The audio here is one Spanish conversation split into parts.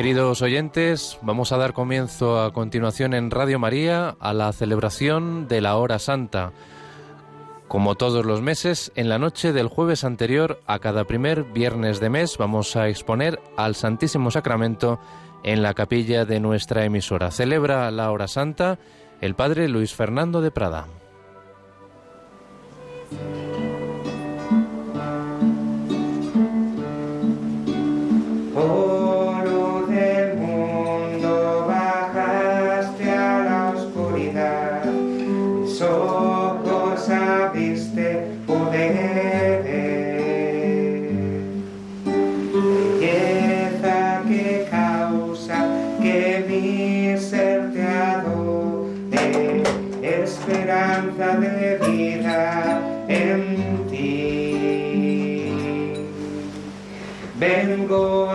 Queridos oyentes, vamos a dar comienzo a continuación en Radio María a la celebración de la Hora Santa. Como todos los meses, en la noche del jueves anterior a cada primer viernes de mes vamos a exponer al Santísimo Sacramento en la capilla de nuestra emisora. Celebra la Hora Santa el Padre Luis Fernando de Prada. domingo.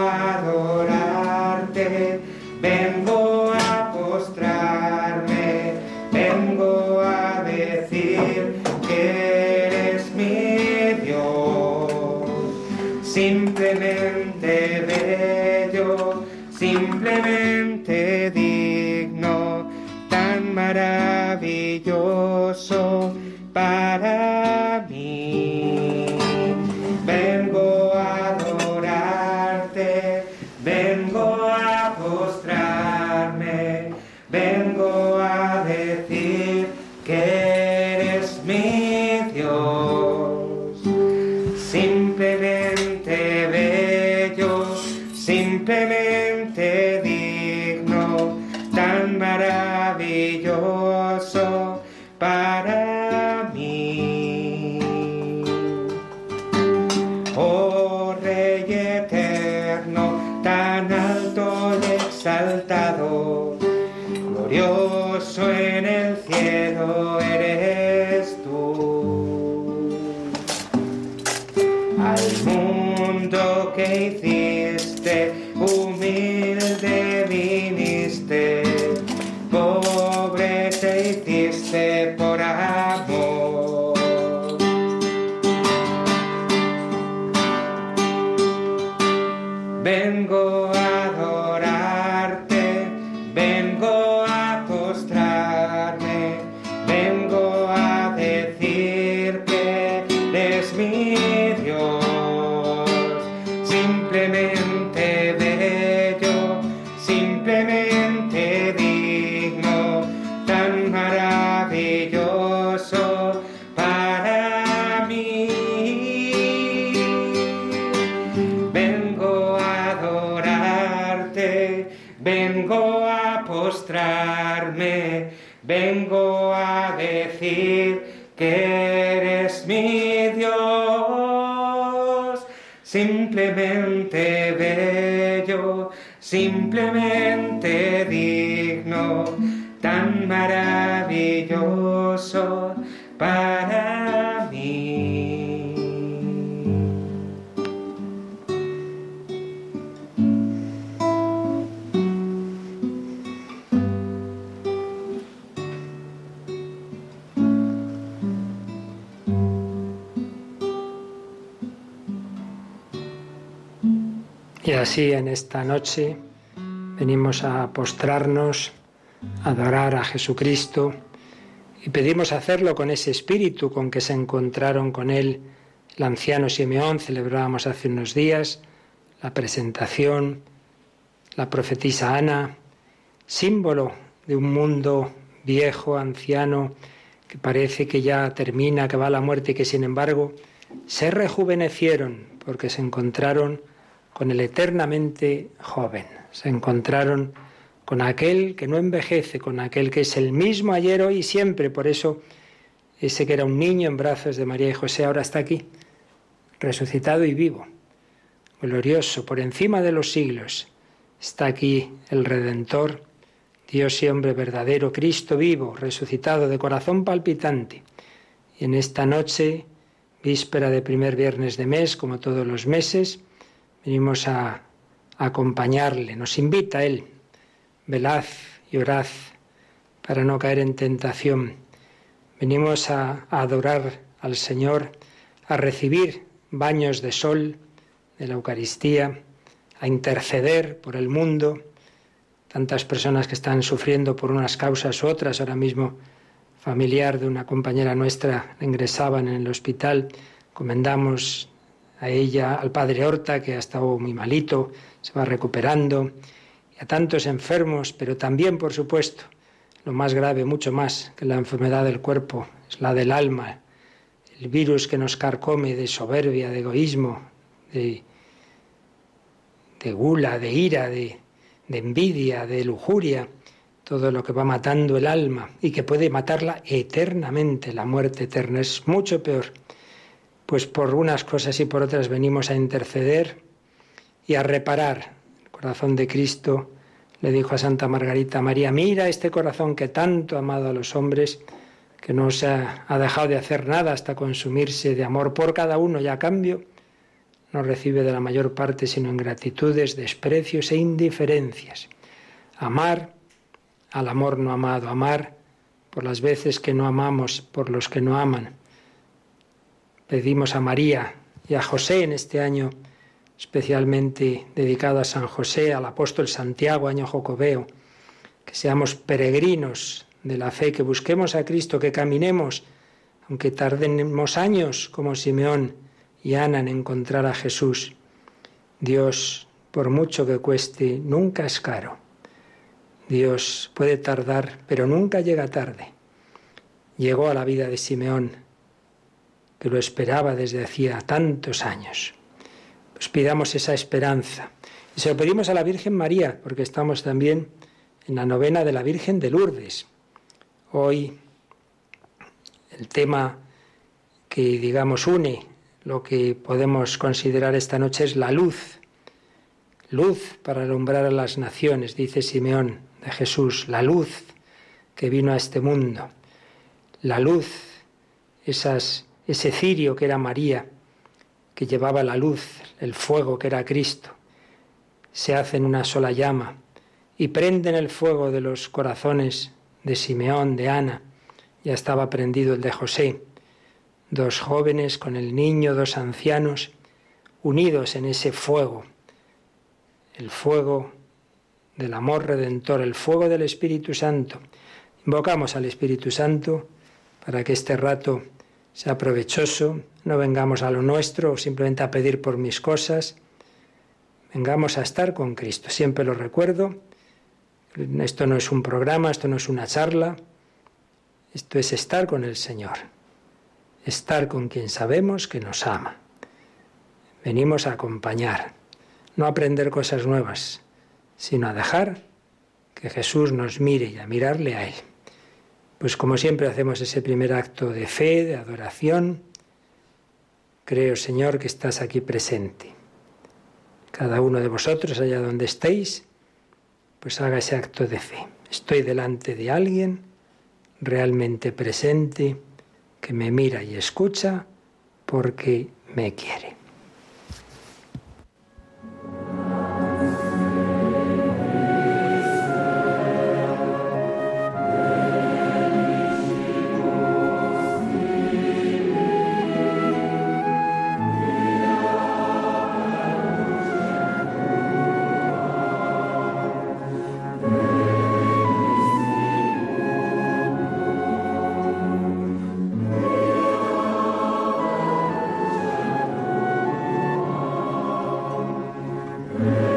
simplemente digno, tan maravilloso. Para Y así en esta noche venimos a postrarnos, a adorar a Jesucristo y pedimos hacerlo con ese espíritu con que se encontraron con él el anciano Simeón, celebrábamos hace unos días la presentación, la profetisa Ana, símbolo de un mundo viejo, anciano, que parece que ya termina, que va a la muerte y que sin embargo se rejuvenecieron porque se encontraron con el eternamente joven. Se encontraron con aquel que no envejece, con aquel que es el mismo ayer, hoy y siempre. Por eso ese que era un niño en brazos de María y José ahora está aquí, resucitado y vivo, glorioso, por encima de los siglos. Está aquí el Redentor, Dios y hombre verdadero, Cristo vivo, resucitado de corazón palpitante. Y en esta noche, víspera de primer viernes de mes, como todos los meses, venimos a, acompañarle, nos invita Él, velad y orad para no caer en tentación. Venimos a, a adorar al Señor, a recibir baños de sol de la Eucaristía, a interceder por el mundo, tantas personas que están sufriendo por unas causas u otras. Ahora mismo, familiar de una compañera nuestra ingresaban en el hospital. Comendamos a ella, al padre Horta, que ha estado muy malito, se va recuperando, y a tantos enfermos, pero también, por supuesto, lo más grave, mucho más que la enfermedad del cuerpo, es la del alma, el virus que nos carcome de soberbia, de egoísmo, de, de gula, de ira, de, de envidia, de lujuria, todo lo que va matando el alma y que puede matarla eternamente, la muerte eterna es mucho peor. Pues por unas cosas y por otras venimos a interceder y a reparar. El corazón de Cristo le dijo a Santa Margarita María, mira este corazón que tanto ha amado a los hombres, que no se ha, ha dejado de hacer nada hasta consumirse de amor por cada uno y a cambio no recibe de la mayor parte sino ingratitudes, desprecios e indiferencias. Amar al amor no amado, amar por las veces que no amamos, por los que no aman. Pedimos a María y a José en este año especialmente dedicado a San José, al apóstol Santiago, año jocobeo, que seamos peregrinos de la fe, que busquemos a Cristo, que caminemos, aunque tardemos años como Simeón, y Ana en encontrar a Jesús. Dios, por mucho que cueste, nunca es caro. Dios puede tardar, pero nunca llega tarde. Llegó a la vida de Simeón, que lo esperaba desde hacía tantos años. Pues pidamos esa esperanza. Y se lo pedimos a la Virgen María, porque estamos también en la novena de la Virgen de Lourdes. Hoy el tema que, digamos, une lo que podemos considerar esta noche es la luz. Luz para alumbrar a las naciones, dice Simeón de Jesús, la luz que vino a este mundo. La luz, esas, ese cirio que era María, que llevaba la luz, el fuego que era Cristo, se hace en una sola llama y prenden el fuego de los corazones de Simeón, de Ana, ya estaba prendido el de José. Dos jóvenes con el niño, dos ancianos, unidos en ese fuego, el fuego del amor redentor, el fuego del Espíritu Santo. Invocamos al Espíritu Santo para que este rato sea provechoso, no vengamos a lo nuestro simplemente a pedir por mis cosas, vengamos a estar con Cristo. Siempre lo recuerdo, esto no es un programa, esto no es una charla, esto es estar con el Señor estar con quien sabemos que nos ama. Venimos a acompañar, no a aprender cosas nuevas, sino a dejar que Jesús nos mire y a mirarle a Él. Pues como siempre hacemos ese primer acto de fe, de adoración, creo Señor que estás aquí presente. Cada uno de vosotros, allá donde estéis, pues haga ese acto de fe. Estoy delante de alguien realmente presente que me mira y escucha porque me quiere. Mm-hmm.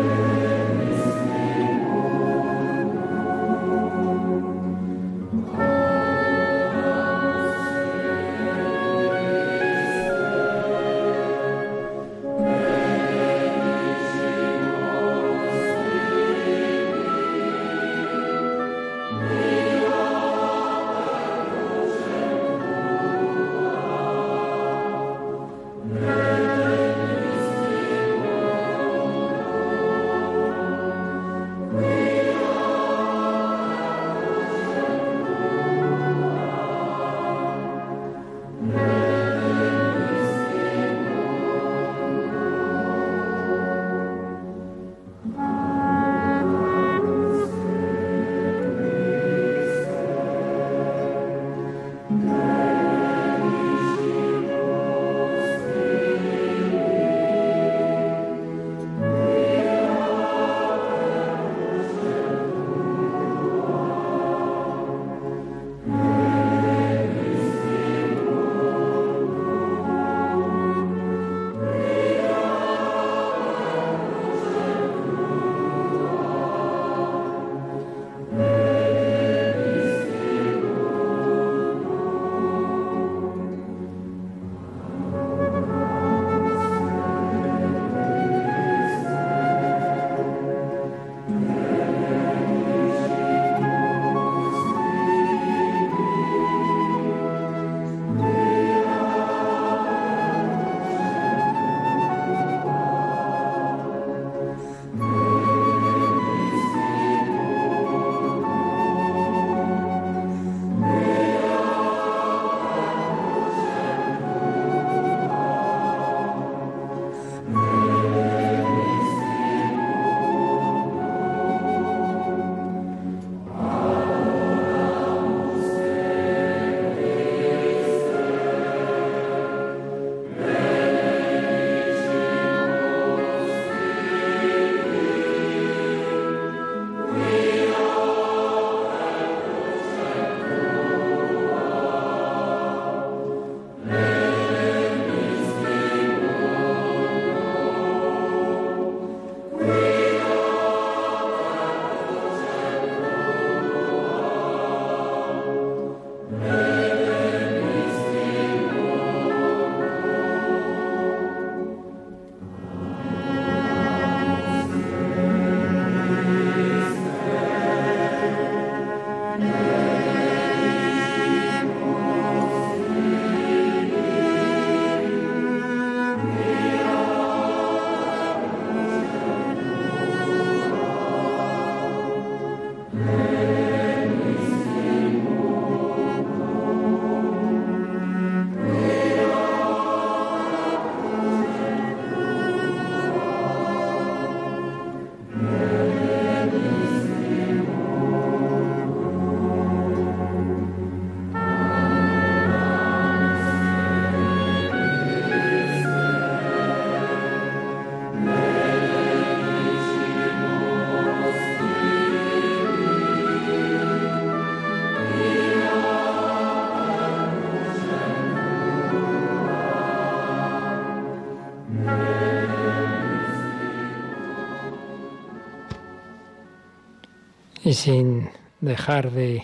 Y sin dejar de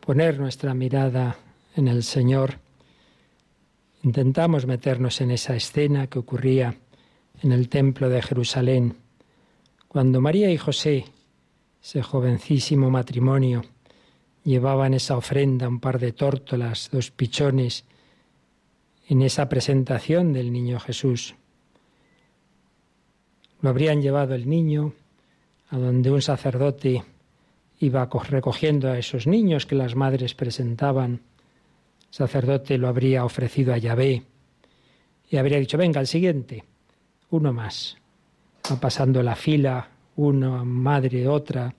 poner nuestra mirada en el Señor, intentamos meternos en esa escena que ocurría en el templo de Jerusalén, cuando María y José, ese jovencísimo matrimonio, llevaban esa ofrenda, un par de tórtolas, dos pichones, en esa presentación del niño Jesús. Lo habrían llevado el niño a donde un sacerdote iba recogiendo a esos niños que las madres presentaban. El sacerdote lo habría ofrecido a Yahvé y habría dicho, venga, el siguiente, uno más. Va pasando la fila, uno, madre, otra.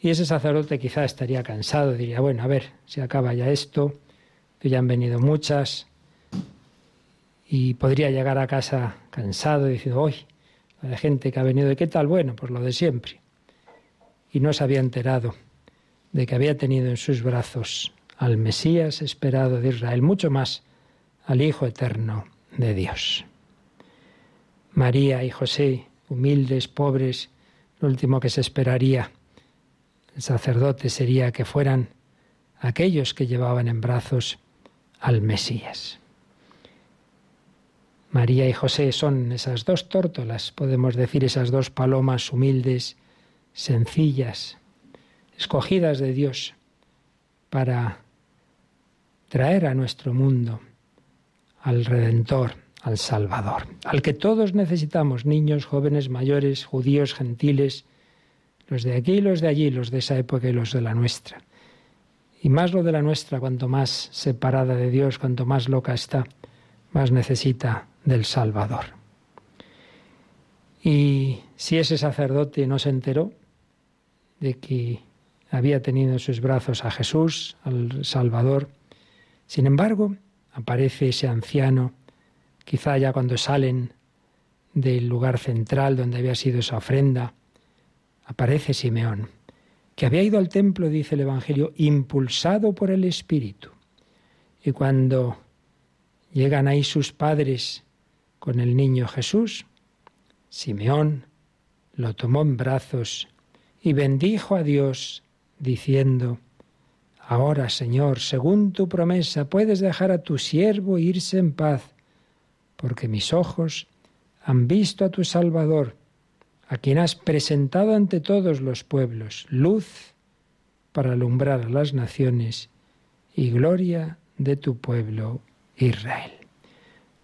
Y ese sacerdote quizá estaría cansado, diría, bueno, a ver, se acaba ya esto, que ya han venido muchas, y podría llegar a casa cansado diciendo, hoy, la gente que ha venido, ¿de qué tal? Bueno, pues lo de siempre. Y no se había enterado de que había tenido en sus brazos al Mesías esperado de Israel, mucho más al Hijo Eterno de Dios. María y José, humildes, pobres, lo último que se esperaría el sacerdote sería que fueran aquellos que llevaban en brazos al Mesías. María y José son esas dos tórtolas, podemos decir esas dos palomas humildes, sencillas, escogidas de Dios para traer a nuestro mundo al Redentor, al Salvador, al que todos necesitamos, niños, jóvenes, mayores, judíos, gentiles, los de aquí y los de allí, los de esa época y los de la nuestra. Y más lo de la nuestra, cuanto más separada de Dios, cuanto más loca está, más necesita del Salvador. Y si ese sacerdote no se enteró de que había tenido en sus brazos a Jesús, al Salvador, sin embargo, aparece ese anciano, quizá ya cuando salen del lugar central donde había sido esa ofrenda, aparece Simeón, que había ido al templo, dice el Evangelio, impulsado por el Espíritu. Y cuando llegan ahí sus padres con el niño Jesús, Simeón lo tomó en brazos y bendijo a Dios, diciendo, Ahora, Señor, según tu promesa, puedes dejar a tu siervo irse en paz, porque mis ojos han visto a tu Salvador, a quien has presentado ante todos los pueblos, luz para alumbrar a las naciones y gloria de tu pueblo Israel.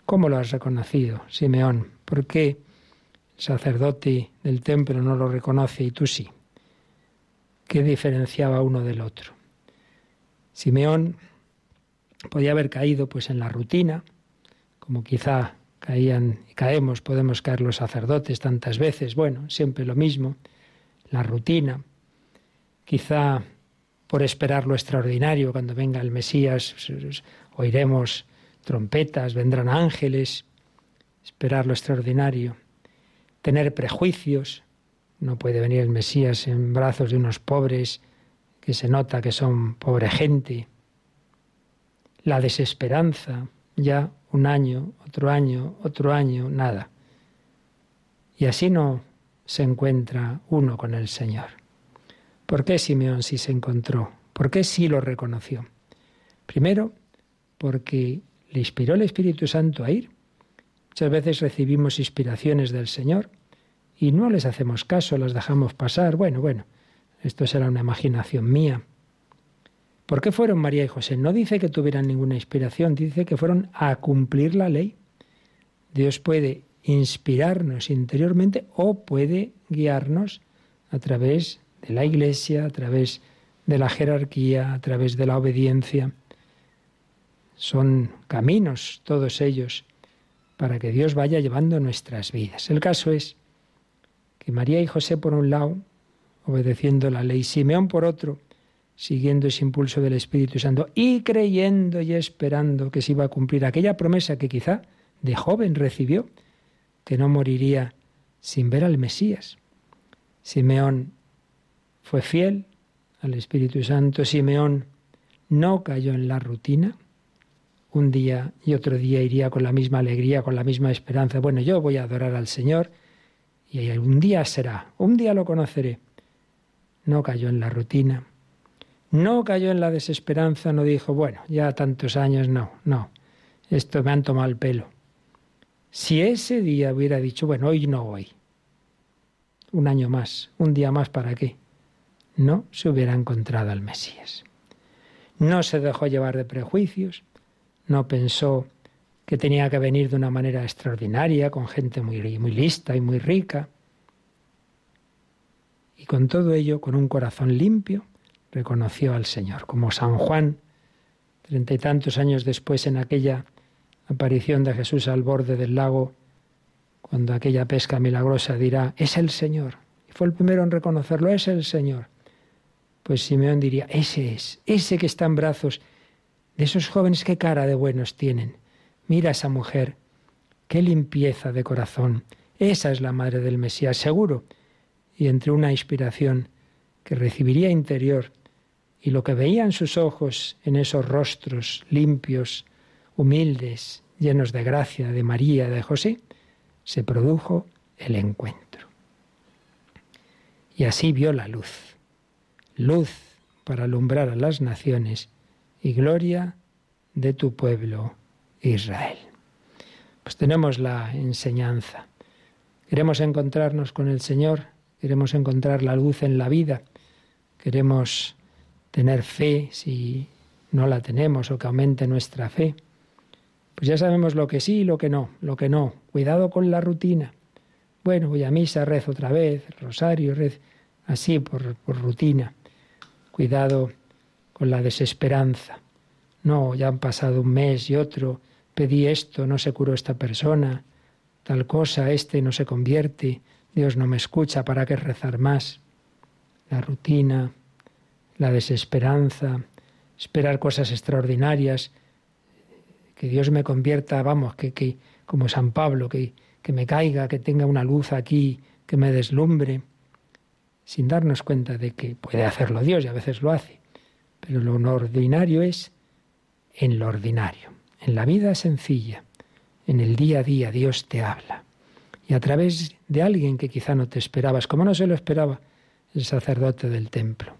¿Cómo lo has reconocido, Simeón? ¿Por qué el sacerdote del templo no lo reconoce y tú sí? ¿Qué diferenciaba uno del otro? Simeón podía haber caído pues en la rutina, como quizá caían y caemos, podemos caer los sacerdotes tantas veces, bueno, siempre lo mismo, la rutina. Quizá por esperar lo extraordinario, cuando venga el Mesías, oiremos trompetas, vendrán ángeles, esperar lo extraordinario, tener prejuicios. No puede venir el Mesías en brazos de unos pobres que se nota que son pobre gente. La desesperanza, ya un año, otro año, otro año, nada. Y así no se encuentra uno con el Señor. ¿Por qué Simeón sí se encontró? ¿Por qué sí lo reconoció? Primero, porque le inspiró el Espíritu Santo a ir. Muchas veces recibimos inspiraciones del Señor y no les hacemos caso, las dejamos pasar. Bueno, bueno, esto será una imaginación mía. ¿Por qué fueron María y José? No dice que tuvieran ninguna inspiración, dice que fueron a cumplir la ley. Dios puede inspirarnos interiormente o puede guiarnos a través de la Iglesia, a través de la jerarquía, a través de la obediencia. Son caminos todos ellos para que Dios vaya llevando nuestras vidas. El caso es que María y José por un lado, obedeciendo la ley, Simeón por otro, siguiendo ese impulso del Espíritu Santo y creyendo y esperando que se iba a cumplir aquella promesa que quizá de joven recibió, que no moriría sin ver al Mesías. Simeón fue fiel al Espíritu Santo, Simeón no cayó en la rutina, un día y otro día iría con la misma alegría, con la misma esperanza. Bueno, yo voy a adorar al Señor y un día será, un día lo conoceré. no cayó en la rutina, no cayó en la desesperanza, no dijo, bueno, ya tantos años, no, no, esto me han tomado el pelo. Si ese día hubiera dicho, bueno, hoy no voy, un año más, un día más, ¿para qué? No se hubiera encontrado al Mesías. No se dejó llevar de prejuicios, no pensó que tenía que venir de una manera extraordinaria, con gente muy, muy lista y muy rica. Y con todo ello, con un corazón limpio, reconoció al Señor, como San Juan, treinta y tantos años después en aquella aparición de Jesús al borde del lago, cuando aquella pesca milagrosa dirá, es el Señor. Y fue el primero en reconocerlo, es el Señor. Pues Simeón diría, ese es, ese que está en brazos de esos jóvenes, qué cara de buenos tienen. Mira esa mujer, qué limpieza de corazón. Esa es la madre del Mesías, seguro. Y entre una inspiración que recibiría interior y lo que veía en sus ojos, en esos rostros limpios, humildes, llenos de gracia de María, de José, se produjo el encuentro. Y así vio la luz, luz para alumbrar a las naciones y gloria de tu pueblo Israel. Pues tenemos la enseñanza. Queremos encontrarnos con el Señor, queremos encontrar la luz en la vida, queremos tener fe si no la tenemos o que aumente nuestra fe. Pues ya sabemos lo que sí y lo que no, lo que no. Cuidado con la rutina. Bueno, voy a misa, rezo otra vez, rosario, rezo, así por, por rutina. Cuidado con la desesperanza. No, ya han pasado un mes y otro, pedí esto, no se curó esta persona, tal cosa, este no se convierte, Dios no me escucha, ¿para qué rezar más? La rutina, la desesperanza, esperar cosas extraordinarias, que Dios me convierta, vamos, que, que como San Pablo, que, que me caiga, que tenga una luz aquí, que me deslumbre, sin darnos cuenta de que puede hacerlo Dios y a veces lo hace. Pero lo ordinario es en lo ordinario, en la vida sencilla, en el día a día Dios te habla. Y a través de alguien que quizá no te esperabas, como no se lo esperaba el sacerdote del templo.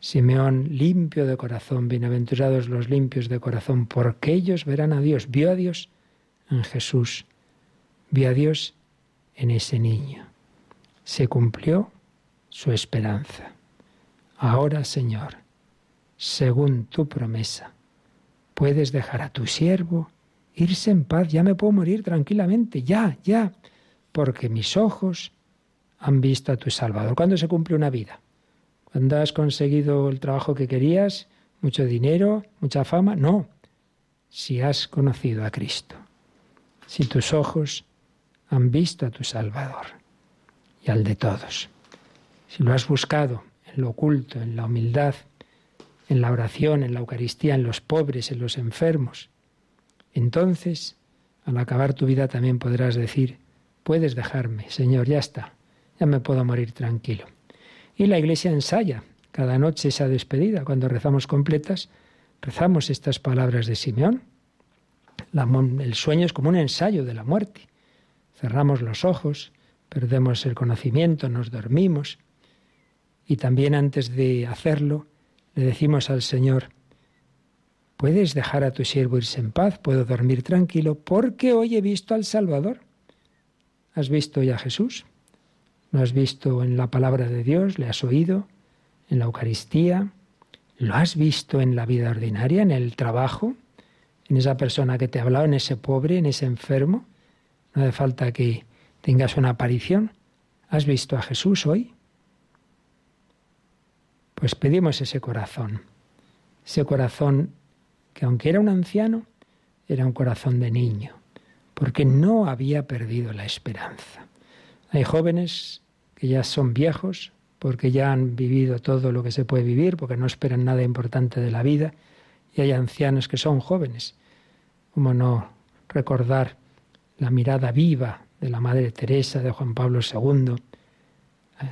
Simeón, limpio de corazón, bienaventurados los limpios de corazón, porque ellos verán a Dios. Vio a Dios en Jesús, vio a Dios en ese niño. Se cumplió su esperanza. Ahora, Señor, según tu promesa, puedes dejar a tu siervo irse en paz, ya me puedo morir tranquilamente, ya, ya, porque mis ojos han visto a tu Salvador. ¿Cuándo se cumple una vida? Cuando has conseguido el trabajo que querías, mucho dinero, mucha fama, no. Si has conocido a Cristo, si tus ojos han visto a tu Salvador y al de todos, si lo has buscado en lo oculto, en la humildad, en la oración, en la Eucaristía, en los pobres, en los enfermos. Entonces, al acabar tu vida también podrás decir, puedes dejarme, Señor, ya está, ya me puedo morir tranquilo. Y la Iglesia ensaya cada noche esa despedida. Cuando rezamos completas, rezamos estas palabras de Simeón. el sueño es como un ensayo de la muerte. Cerramos los ojos, perdemos el conocimiento, nos dormimos. Y también antes de hacerlo, le decimos al Señor, puedes dejar a tu siervo irse en paz, puedo dormir tranquilo, porque hoy he visto al Salvador. ¿Has visto ya a Jesús? ¿Lo has visto en la palabra de Dios? ¿Le has oído? ¿En la Eucaristía? ¿Lo has visto en la vida ordinaria, en el trabajo? ¿En esa persona que te ha hablado, en ese pobre, en ese enfermo? No hace falta que tengas una aparición. ¿Has visto a Jesús hoy? Pues pedimos ese corazón, ese corazón que aunque era un anciano, era un corazón de niño, porque no había perdido la esperanza. Hay jóvenes que ya son viejos, porque ya han vivido todo lo que se puede vivir, porque no esperan nada importante de la vida, y hay ancianos que son jóvenes. ¿Cómo no recordar la mirada viva de la Madre Teresa, de Juan Pablo II, eh,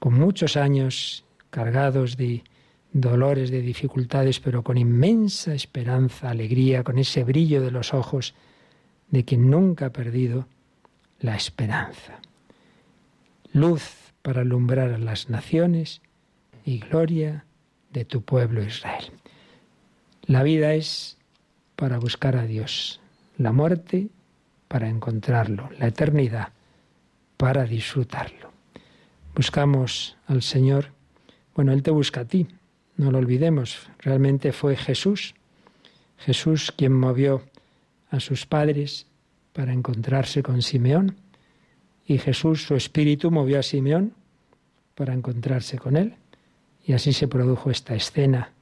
con muchos años cargados de dolores, de dificultades, pero con inmensa esperanza, alegría, con ese brillo de los ojos de quien nunca ha perdido la esperanza. Luz para alumbrar a las naciones y gloria de tu pueblo Israel. La vida es para buscar a Dios, la muerte para encontrarlo, la eternidad para disfrutarlo. Buscamos al Señor, bueno, Él te busca a ti, no lo olvidemos, realmente fue Jesús, Jesús quien movió a sus padres para encontrarse con Simeón, y Jesús, su espíritu, movió a Simeón para encontrarse con él. Y así se produjo esta escena,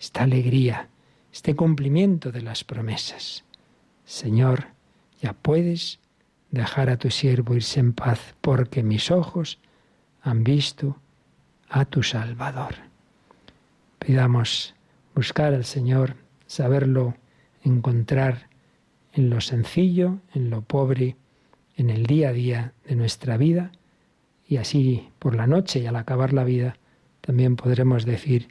esta alegría, este cumplimiento de las promesas. Señor, ya puedes dejar a tu siervo irse en paz, porque mis ojos han visto a tu Salvador. Pidamos buscar al Señor, saberlo encontrar en lo sencillo, en lo pobre, en el día a día de nuestra vida, y así por la noche y al acabar la vida también podremos decir,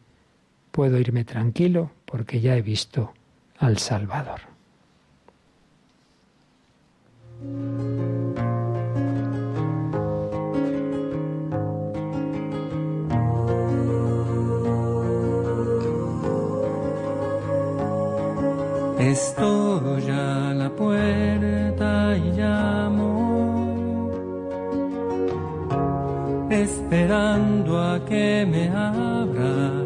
puedo irme tranquilo porque ya he visto al Salvador. Estoy a la puerta y llamo, esperando a que me abras.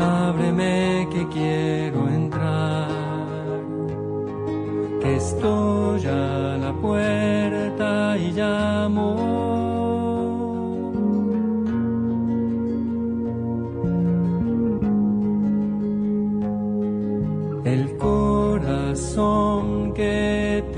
Ábreme que quiero entrar, estoy a la puerta y llamo.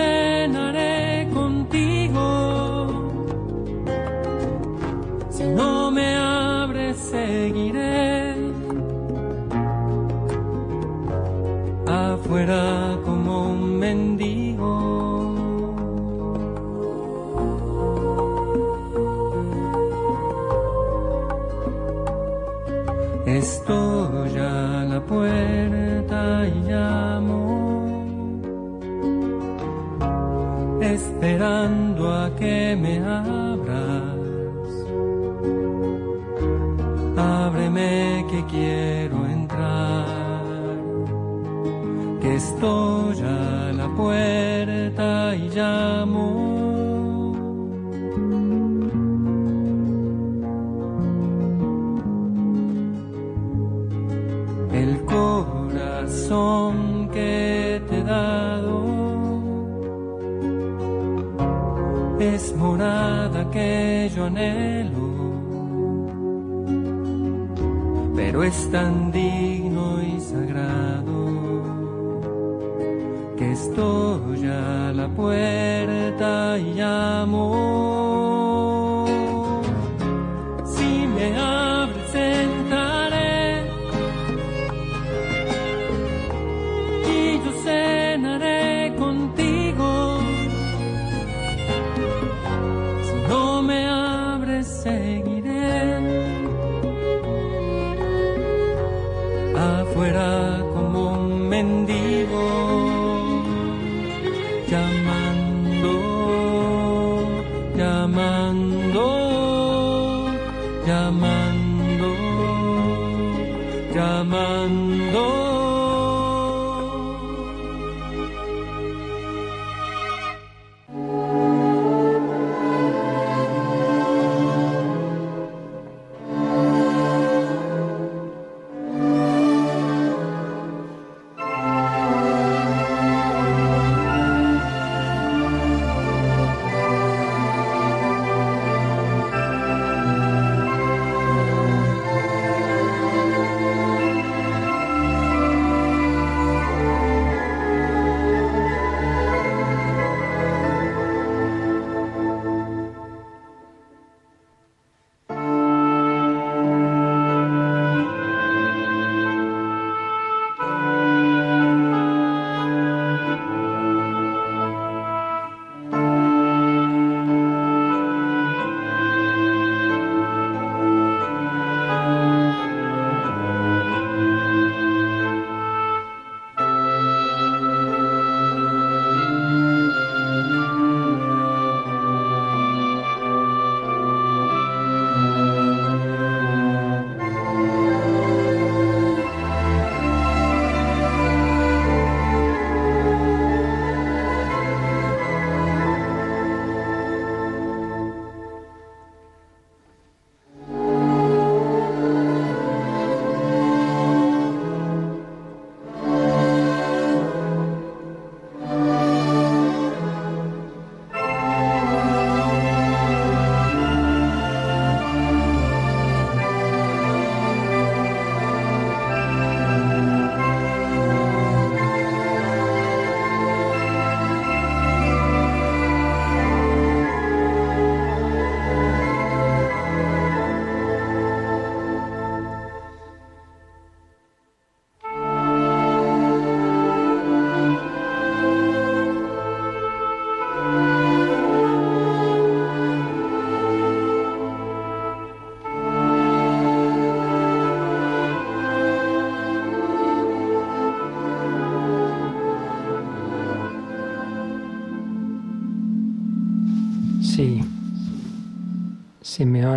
cenaré contigo. Si no me abres, seguiré afuera como un mendigo. Estoy a la puerta y llamo. Esperando a que me abras. Ábreme que quiero entrar, que estoy a la puerta que yo anhelo, pero es tan digno y sagrado que estoy a la puerta y llamo.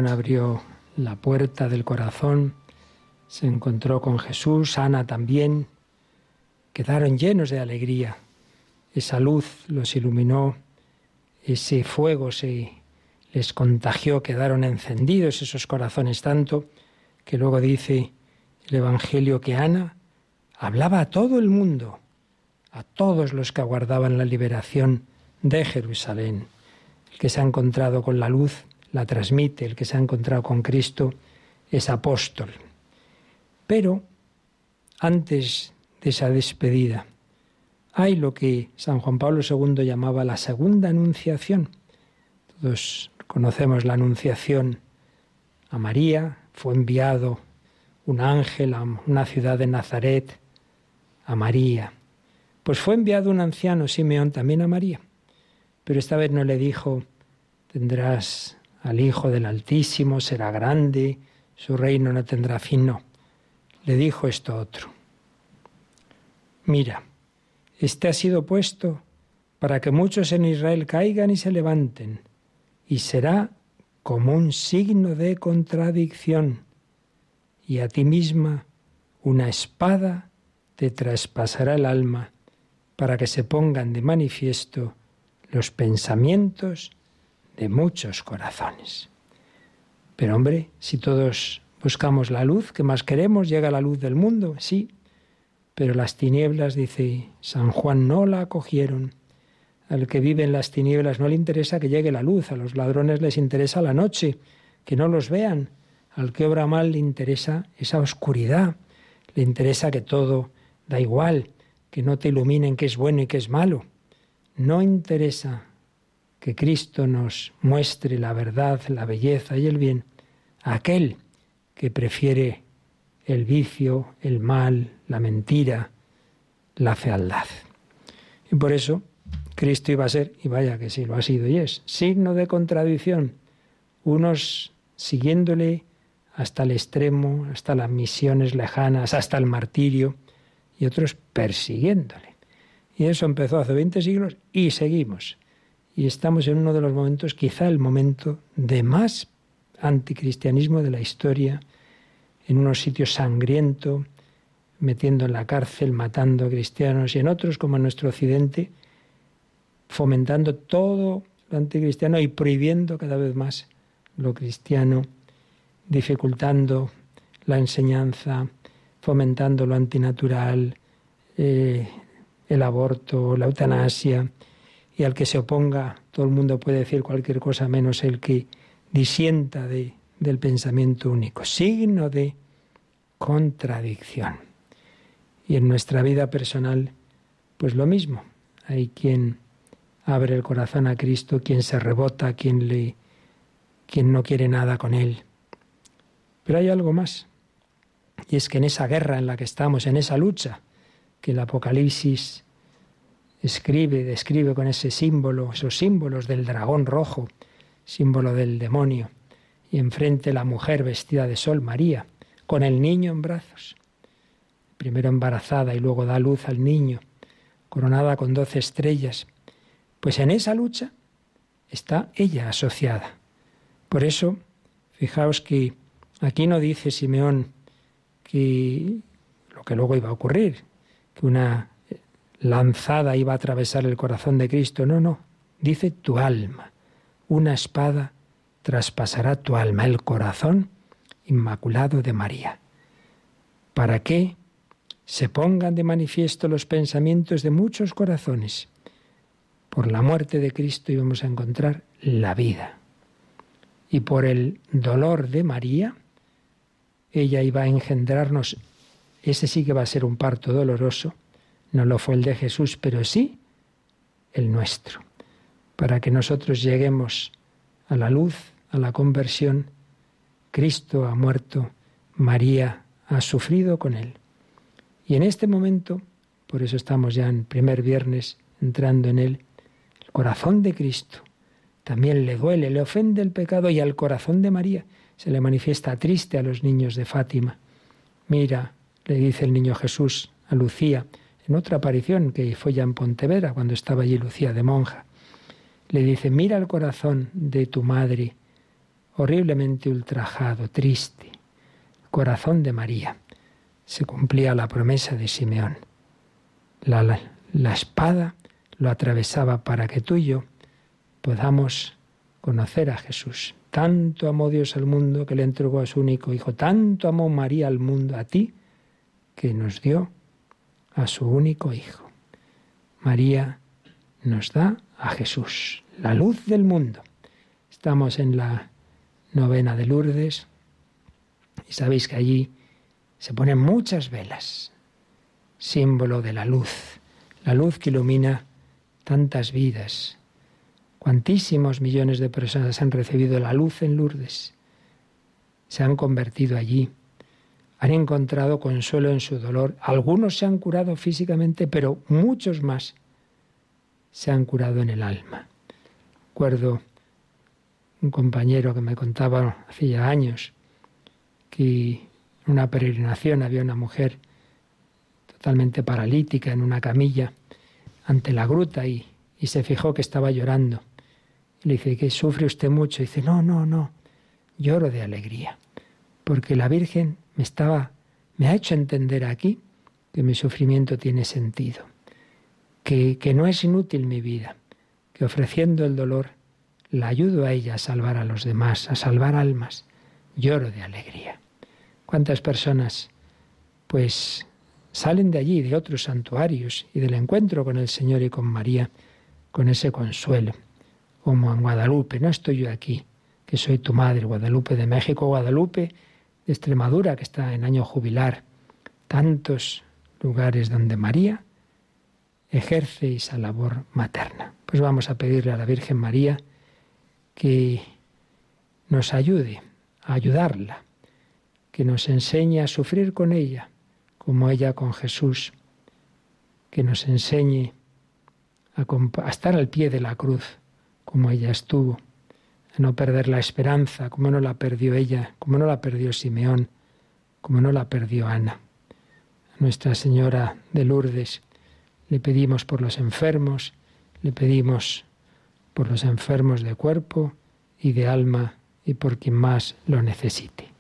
Abrió la puerta del corazón, se encontró con Jesús, Ana también, quedaron llenos de alegría. Esa luz los iluminó, ese fuego se les contagió, quedaron encendidos esos corazones tanto que luego dice el Evangelio que Ana hablaba a todo el mundo, a todos los que aguardaban la liberación de Jerusalén. El que se ha encontrado con la luz la transmite, el que se ha encontrado con Cristo es apóstol. Pero antes de esa despedida, hay lo que San Juan Pablo II llamaba la segunda anunciación. Todos conocemos la anunciación a María, fue enviado un ángel a una ciudad de Nazaret, a María. Pues fue enviado un anciano, Simeón, también a María. Pero esta vez no le dijo, tendrás al Hijo del Altísimo, será grande, su reino no tendrá fin, no. Le dijo esto otro. Mira, este ha sido puesto para que muchos en Israel caigan y se levanten, y será como un signo de contradicción, y a ti misma una espada te traspasará el alma para que se pongan de manifiesto los pensamientos de muchos corazones. Pero hombre, si todos buscamos la luz, que más queremos? Llega la luz del mundo, sí, pero las tinieblas, dice San Juan, no la acogieron. Al que vive en las tinieblas no le interesa que llegue la luz, a los ladrones les interesa la noche, que no los vean. Al que obra mal le interesa esa oscuridad, le interesa que todo da igual, que no te iluminen qué es bueno y qué es malo. No interesa que Cristo nos muestre la verdad, la belleza y el bien aquel que prefiere el vicio, el mal, la mentira, la fealdad. Y por eso Cristo iba a ser, y vaya que sí lo ha sido y es, signo de contradicción, unos siguiéndole hasta el extremo, hasta las misiones lejanas, hasta el martirio, y otros persiguiéndole. Y eso empezó hace 20 siglos y seguimos. Y estamos en uno de los momentos, quizá el momento de más anticristianismo de la historia, en unos sitios sangriento, metiendo en la cárcel, matando a cristianos, y en otros, como en nuestro occidente, fomentando todo lo anticristiano y prohibiendo cada vez más lo cristiano, dificultando la enseñanza, fomentando lo antinatural, eh, el aborto, la eutanasia, y al que se oponga, todo el mundo puede decir cualquier cosa menos el que disienta de, del pensamiento único. Signo de contradicción. Y en nuestra vida personal, pues lo mismo. Hay quien abre el corazón a Cristo, quien se rebota, quien le quien no quiere nada con él. Pero hay algo más. Y es que en esa guerra en la que estamos, en esa lucha que el Apocalipsis escribe, describe con ese símbolo, esos símbolos del dragón rojo, símbolo del demonio, y enfrente la mujer vestida de sol, María, con el niño en brazos, primero embarazada y luego da luz al niño, coronada con doce estrellas. Pues en esa lucha está ella asociada. Por eso, fijaos que aquí no dice Simeón que lo que luego iba a ocurrir, que una lanzada iba a atravesar el corazón de Cristo. No, no. Dice tu alma. Una espada traspasará tu alma, el corazón inmaculado de María. ¿Para qué? Se pongan de manifiesto los pensamientos de muchos corazones. Por la muerte de Cristo íbamos a encontrar la vida. Y por el dolor de María, ella iba a engendrarnos, ese sí que va a ser un parto doloroso, no lo fue el de Jesús, pero sí el nuestro, para que nosotros lleguemos a la luz, a la conversión. Cristo ha muerto, María ha sufrido con él. Y en este momento, por eso estamos ya en primer viernes entrando en él, el corazón de Cristo también le duele, le ofende el pecado y al corazón de María se le manifiesta triste a los niños de Fátima. Mira, le dice el niño Jesús a Lucía, en otra aparición que fue ya en Pontevedra, cuando estaba allí Lucía de monja. Le dice, mira el corazón de tu madre, horriblemente ultrajado, triste. Corazón de María. Se cumplía la promesa de Simeón. La, la, la espada lo atravesaba para que tú y yo podamos conocer a Jesús. Tanto amó Dios al mundo que le entregó a su único Hijo, tanto amó María al mundo, a ti, que nos dio a su único Hijo. María nos da a Jesús, la luz del mundo. Estamos en la novena de Lourdes y sabéis que allí se ponen muchas velas, símbolo de la luz, la luz que ilumina tantas vidas. Cuantísimos millones de personas han recibido la luz en Lourdes, se han convertido allí, han encontrado consuelo en su dolor. Algunos se han curado físicamente, pero muchos más se han curado en el alma. Recuerdo un compañero que me contaba hacía años que en una peregrinación había una mujer totalmente paralítica en una camilla ante la gruta y, y se fijó que estaba llorando. Le dice, que sufre usted mucho? Y dice, no, no, no, lloro de alegría, porque la Virgen me estaba, me ha hecho entender aquí que mi sufrimiento tiene sentido, que, que no es inútil mi vida, que ofreciendo el dolor la ayudo a ella a salvar a los demás, a salvar almas. Lloro de alegría. ¿Cuántas personas, pues, salen de allí, de otros santuarios y del encuentro con el Señor y con María, con ese consuelo? Como en Guadalupe, no estoy yo aquí, que soy tu madre, Guadalupe de México, Guadalupe de Extremadura, que está en año jubilar. Tantos lugares donde María ejerce esa labor materna. Pues vamos a pedirle a la Virgen María que nos ayude a ayudarla, que nos enseñe a sufrir con ella, como ella con Jesús, que nos enseñe a, estar al pie de la cruz, como ella estuvo, no perder la esperanza, como no la perdió ella, como no la perdió Simeón, como no la perdió Ana. A Nuestra Señora de Lourdes le pedimos por los enfermos, le pedimos por los enfermos de cuerpo y de alma y por quien más lo necesite.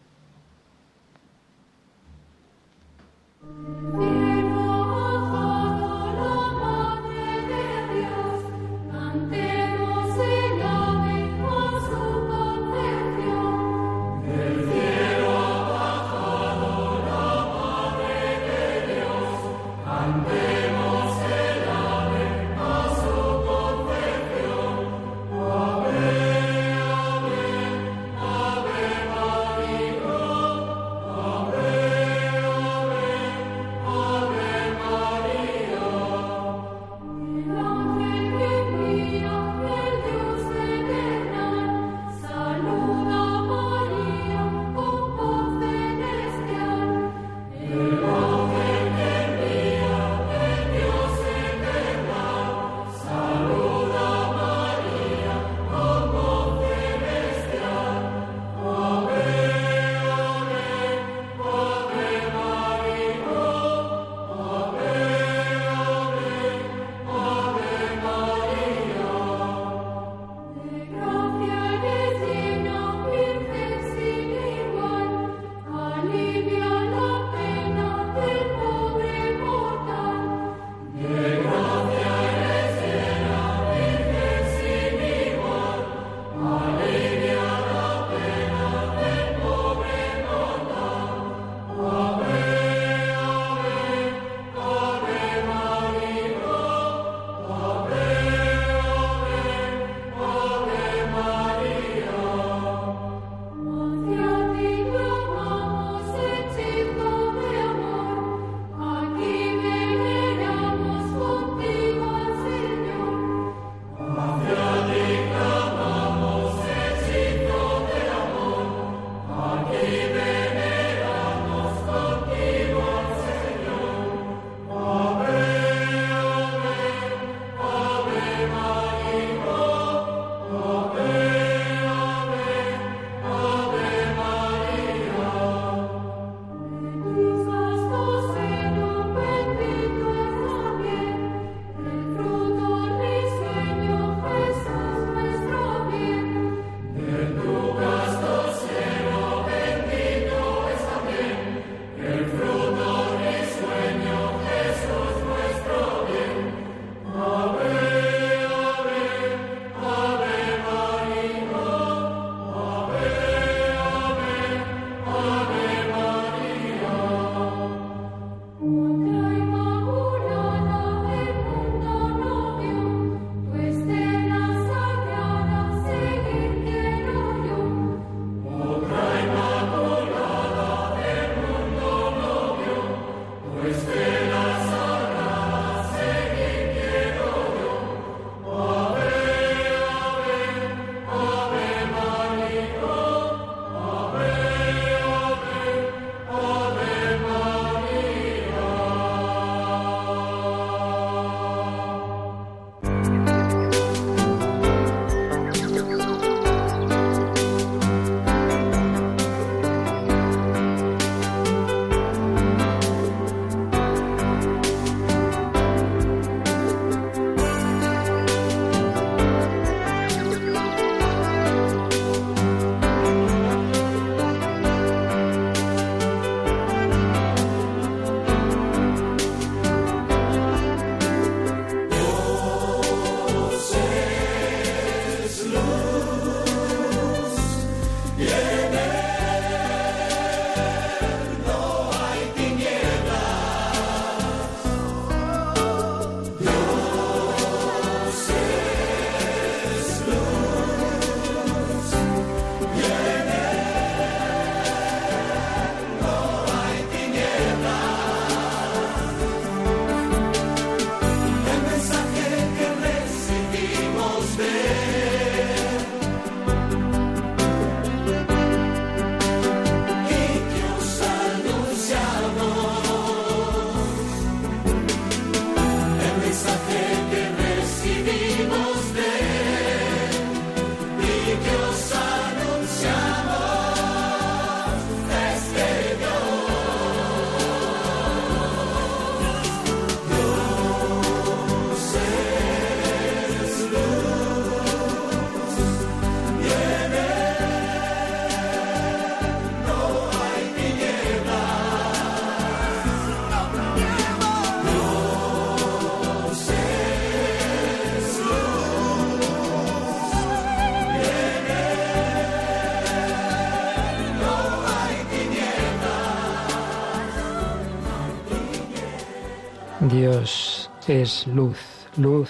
Es luz, luz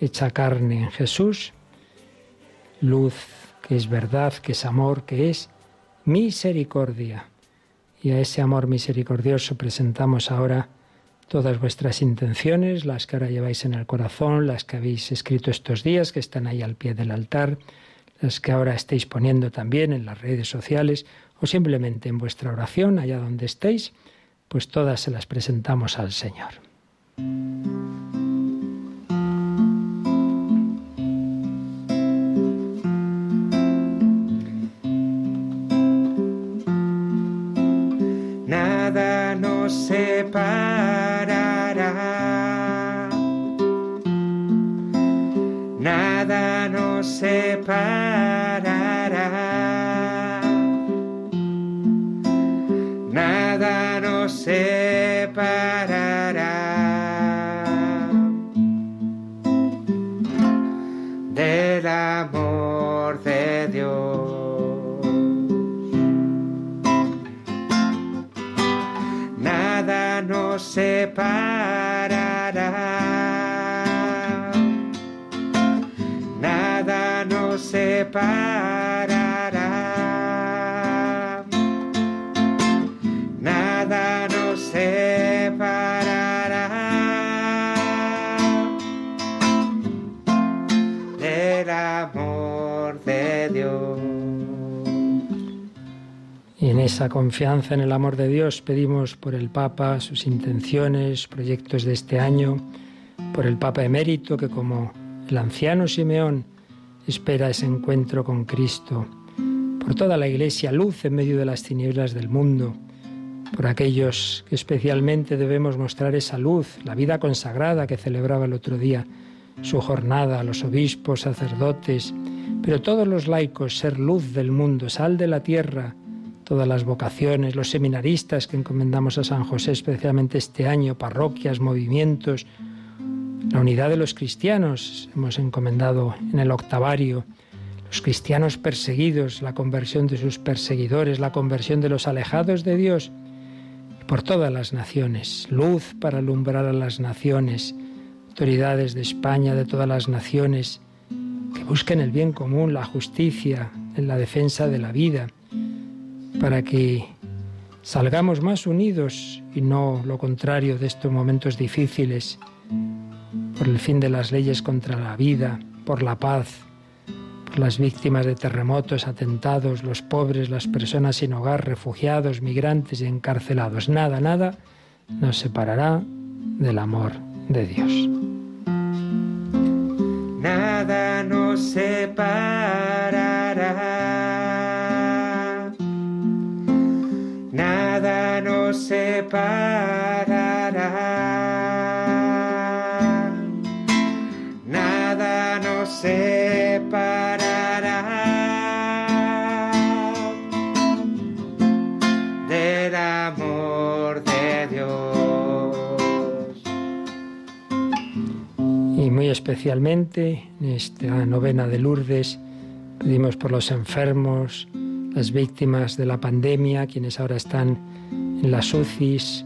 hecha carne en Jesús, luz que es verdad, que es amor, que es misericordia. Y a ese amor misericordioso presentamos ahora todas vuestras intenciones, las que ahora lleváis en el corazón, las que habéis escrito estos días, que están ahí al pie del altar, las que ahora estéis poniendo también en las redes sociales o simplemente en vuestra oración, allá donde estéis, pues todas se las presentamos al Señor. Nada nos separará. Nada nos separará. Nada nos separará separará. Nada nos separará. En esa confianza en el amor de Dios pedimos por el Papa, sus intenciones, proyectos de este año, por el Papa emérito que como el anciano Simeón espera ese encuentro con Cristo, por toda la Iglesia, luz en medio de las tinieblas del mundo, por aquellos que especialmente debemos mostrar esa luz, la vida consagrada que celebraba el otro día, su jornada, los obispos, sacerdotes, pero todos los laicos, ser luz del mundo, sal de la tierra, todas las vocaciones, los seminaristas que encomendamos a San José especialmente este año, parroquias, movimientos, la unidad de los cristianos, hemos encomendado en el octavario, los cristianos perseguidos, la conversión de sus perseguidores, la conversión de los alejados de Dios, por todas las naciones, luz para alumbrar a las naciones, autoridades de España, de todas las naciones, que busquen el bien común, la justicia, en la defensa de la vida, para que salgamos más unidos y no lo contrario de estos momentos difíciles, por el fin de las leyes contra la vida, por la paz, por las víctimas de terremotos, atentados, los pobres, las personas sin hogar, refugiados, migrantes y encarcelados. Nada, nada nos separará del amor de Dios. Nada nos separará. Nos separará. Nada nos separará del amor de Dios. Y muy especialmente en esta novena de Lourdes pedimos por los enfermos, las víctimas de la pandemia, quienes ahora están las UCIs,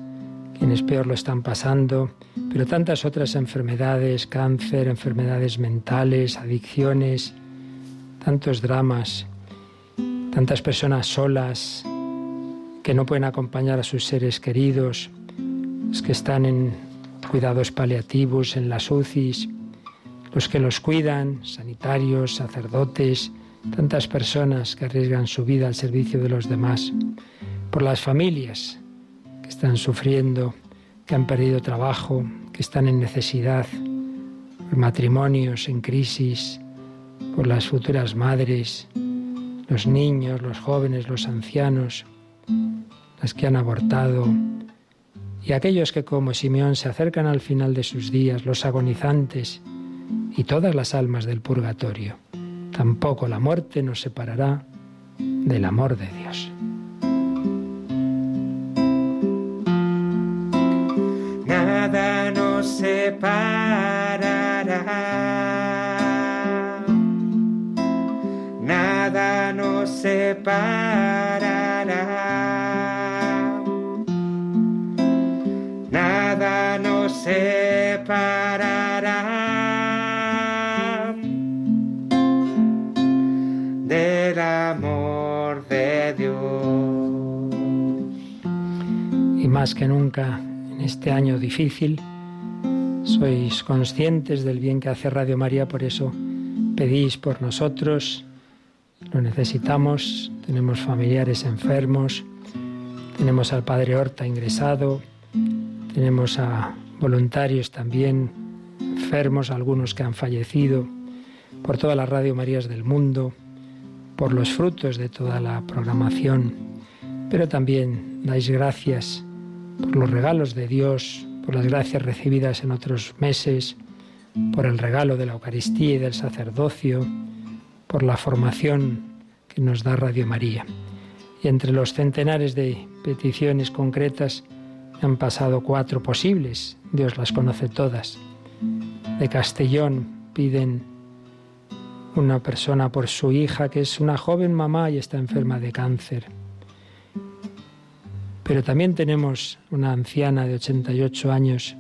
quienes peor lo están pasando, pero tantas otras enfermedades, cáncer, enfermedades mentales, adicciones, tantos dramas, tantas personas solas que no pueden acompañar a sus seres queridos, los que están en cuidados paliativos, en las UCIs, los que los cuidan, sanitarios, sacerdotes, tantas personas que arriesgan su vida al servicio de los demás, por las familias que están sufriendo, que han perdido trabajo, que están en necesidad, por matrimonios en crisis, por las futuras madres, los niños, los jóvenes, los ancianos, las que han abortado, y aquellos que como Simeón se acercan al final de sus días, los agonizantes, y todas las almas del purgatorio. Tampoco la muerte nos separará del amor de Dios. Nos separará. Nada nos separará. Nada separará del amor de Dios. Y más que nunca en este año difícil, sois conscientes del bien que hace Radio María, por eso pedís por nosotros, lo necesitamos, tenemos familiares enfermos, tenemos al Padre Horta ingresado, tenemos a voluntarios también enfermos, algunos que han fallecido, por todas las Radio Marías del mundo, por los frutos de toda la programación, pero también dais gracias por los regalos de Dios, por las gracias recibidas en otros meses, por el regalo de la Eucaristía y del sacerdocio, por la formación que nos da Radio María. Y entre los centenares de peticiones concretas han pasado cuatro posibles, Dios las conoce todas. De Castellón piden una persona por su hija que es una joven mamá y está enferma de cáncer. Pero también tenemos una anciana de 88 años.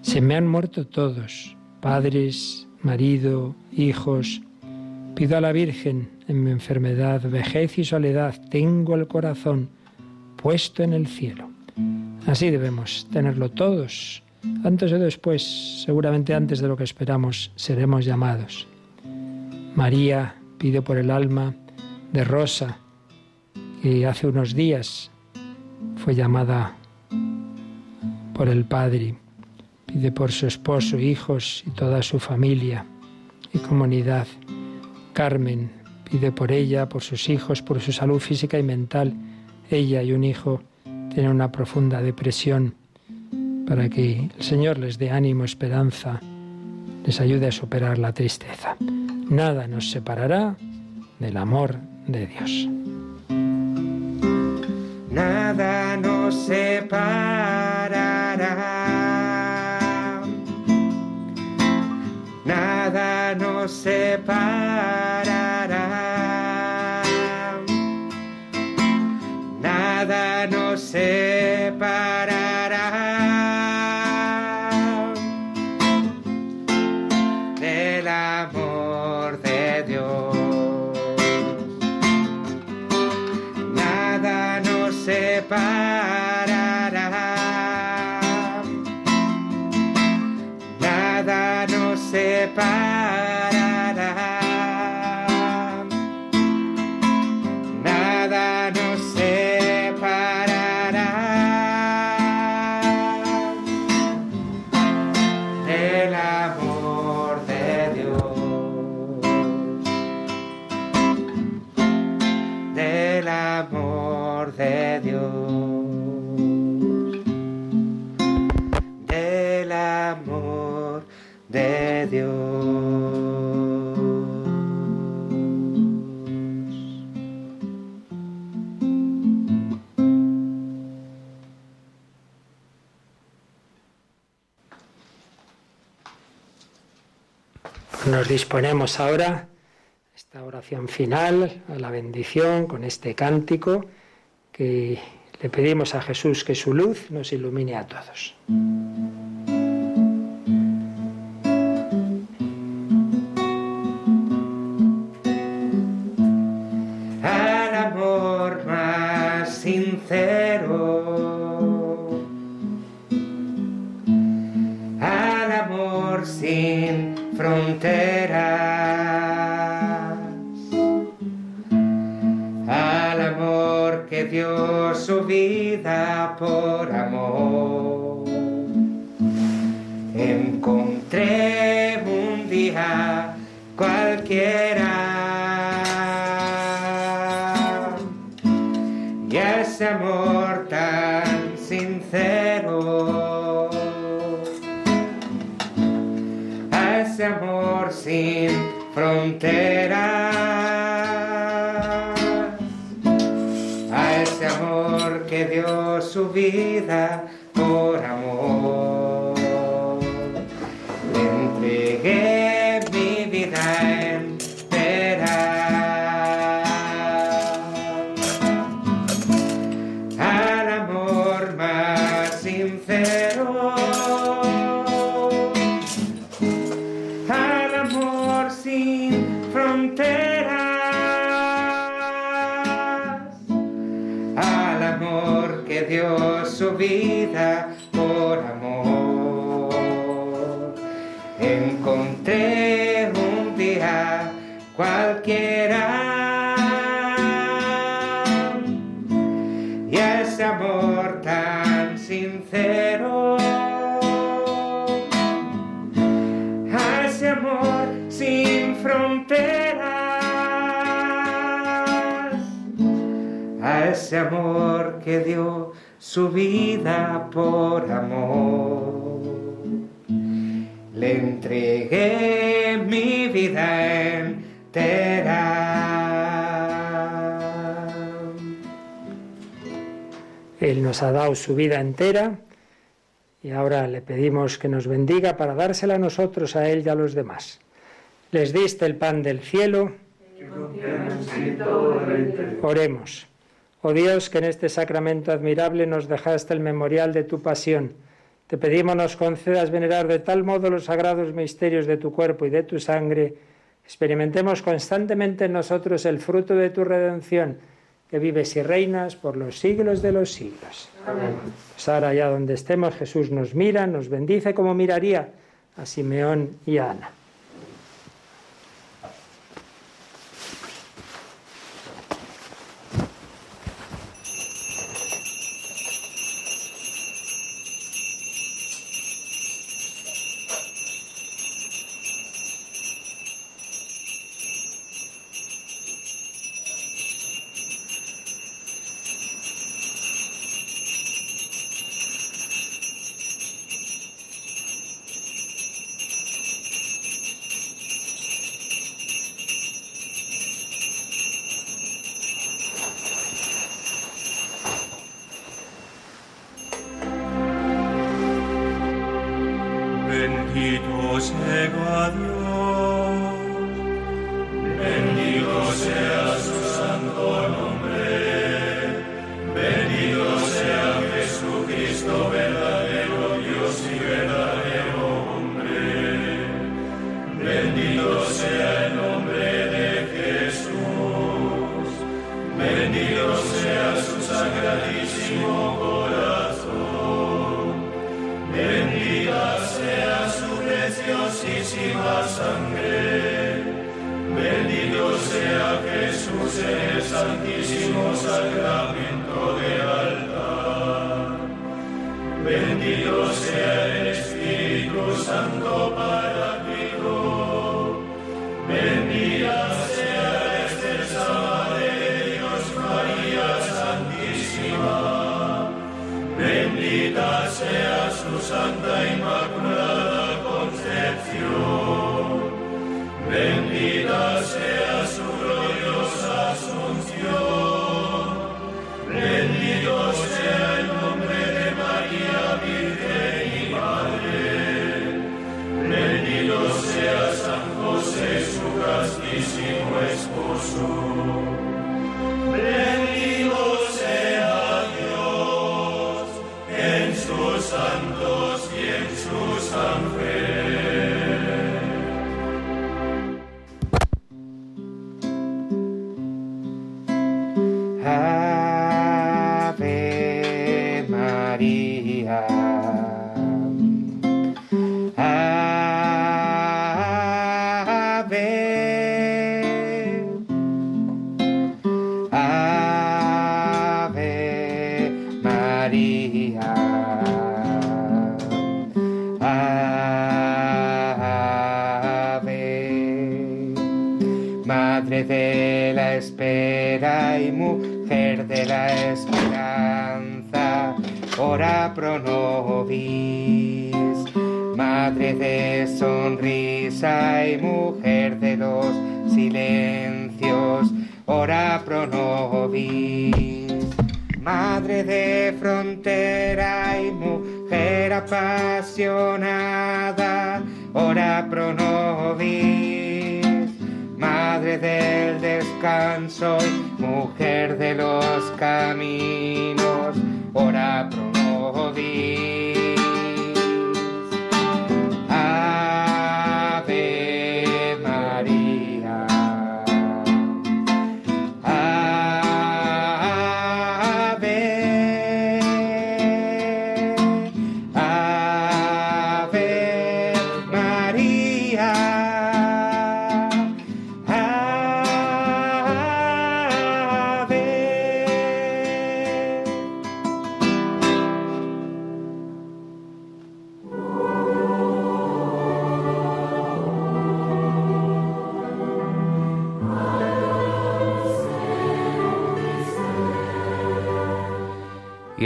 Se me han muerto todos, padres, marido, hijos. Pido a la Virgen en mi enfermedad, vejez y soledad, tengo el corazón puesto en el cielo. Así debemos tenerlo todos. Antes o después, seguramente antes de lo que esperamos, seremos llamados. María pide por el alma de Rosa, que hace unos días fue llamada por el Padre. Pide por su esposo, hijos y toda su familia y comunidad. Carmen pide por ella, por sus hijos, por su salud física y mental. Ella y un hijo tienen una profunda depresión para que el Señor les dé ánimo, esperanza, les ayude a superar la tristeza. Nada nos separará del amor de Dios. Nada nos separará. Nada nos separará. Nada nos separará Nos disponemos ahora a esta oración final, a la bendición con este cántico que le pedimos a Jesús que su luz nos ilumine a todos. al amor más sincero, al amor que dio su vida por amor. Encontré dio su vida por amor. Le entregué mi vida entera. Él nos ha dado su vida entera y ahora le pedimos que nos bendiga para dársela a nosotros, a Él y a los demás. Les diste el pan del cielo. Oremos. Oh Dios, que en este sacramento admirable nos dejaste el memorial de tu pasión. Te pedimos nos concedas venerar de tal modo los sagrados misterios de tu cuerpo y de tu sangre, experimentemos constantemente en nosotros el fruto de tu redención, que vives y reinas por los siglos de los siglos. Amén. Pues ahora, allá donde estemos, Jesús nos mira, nos bendice como miraría a Simeón y a Ana. La espera y mujer de la esperanza, ora pro nobis. Madre de sonrisa y mujer de los silencios, ora pro nobis. Madre de frontera y mujer apasionada, ora pro nobis. Madre del descanso y mujer de los caminos, ora pro nobis.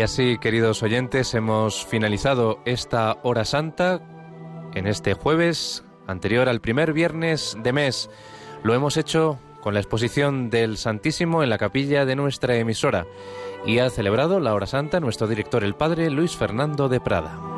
Así, queridos oyentes, hemos finalizado esta hora santa en este jueves anterior al primer viernes de mes. Lo hemos hecho con la exposición del Santísimo en la capilla de nuestra emisora y ha celebrado la hora santa nuestro director el Padre Luis Fernando de Prada.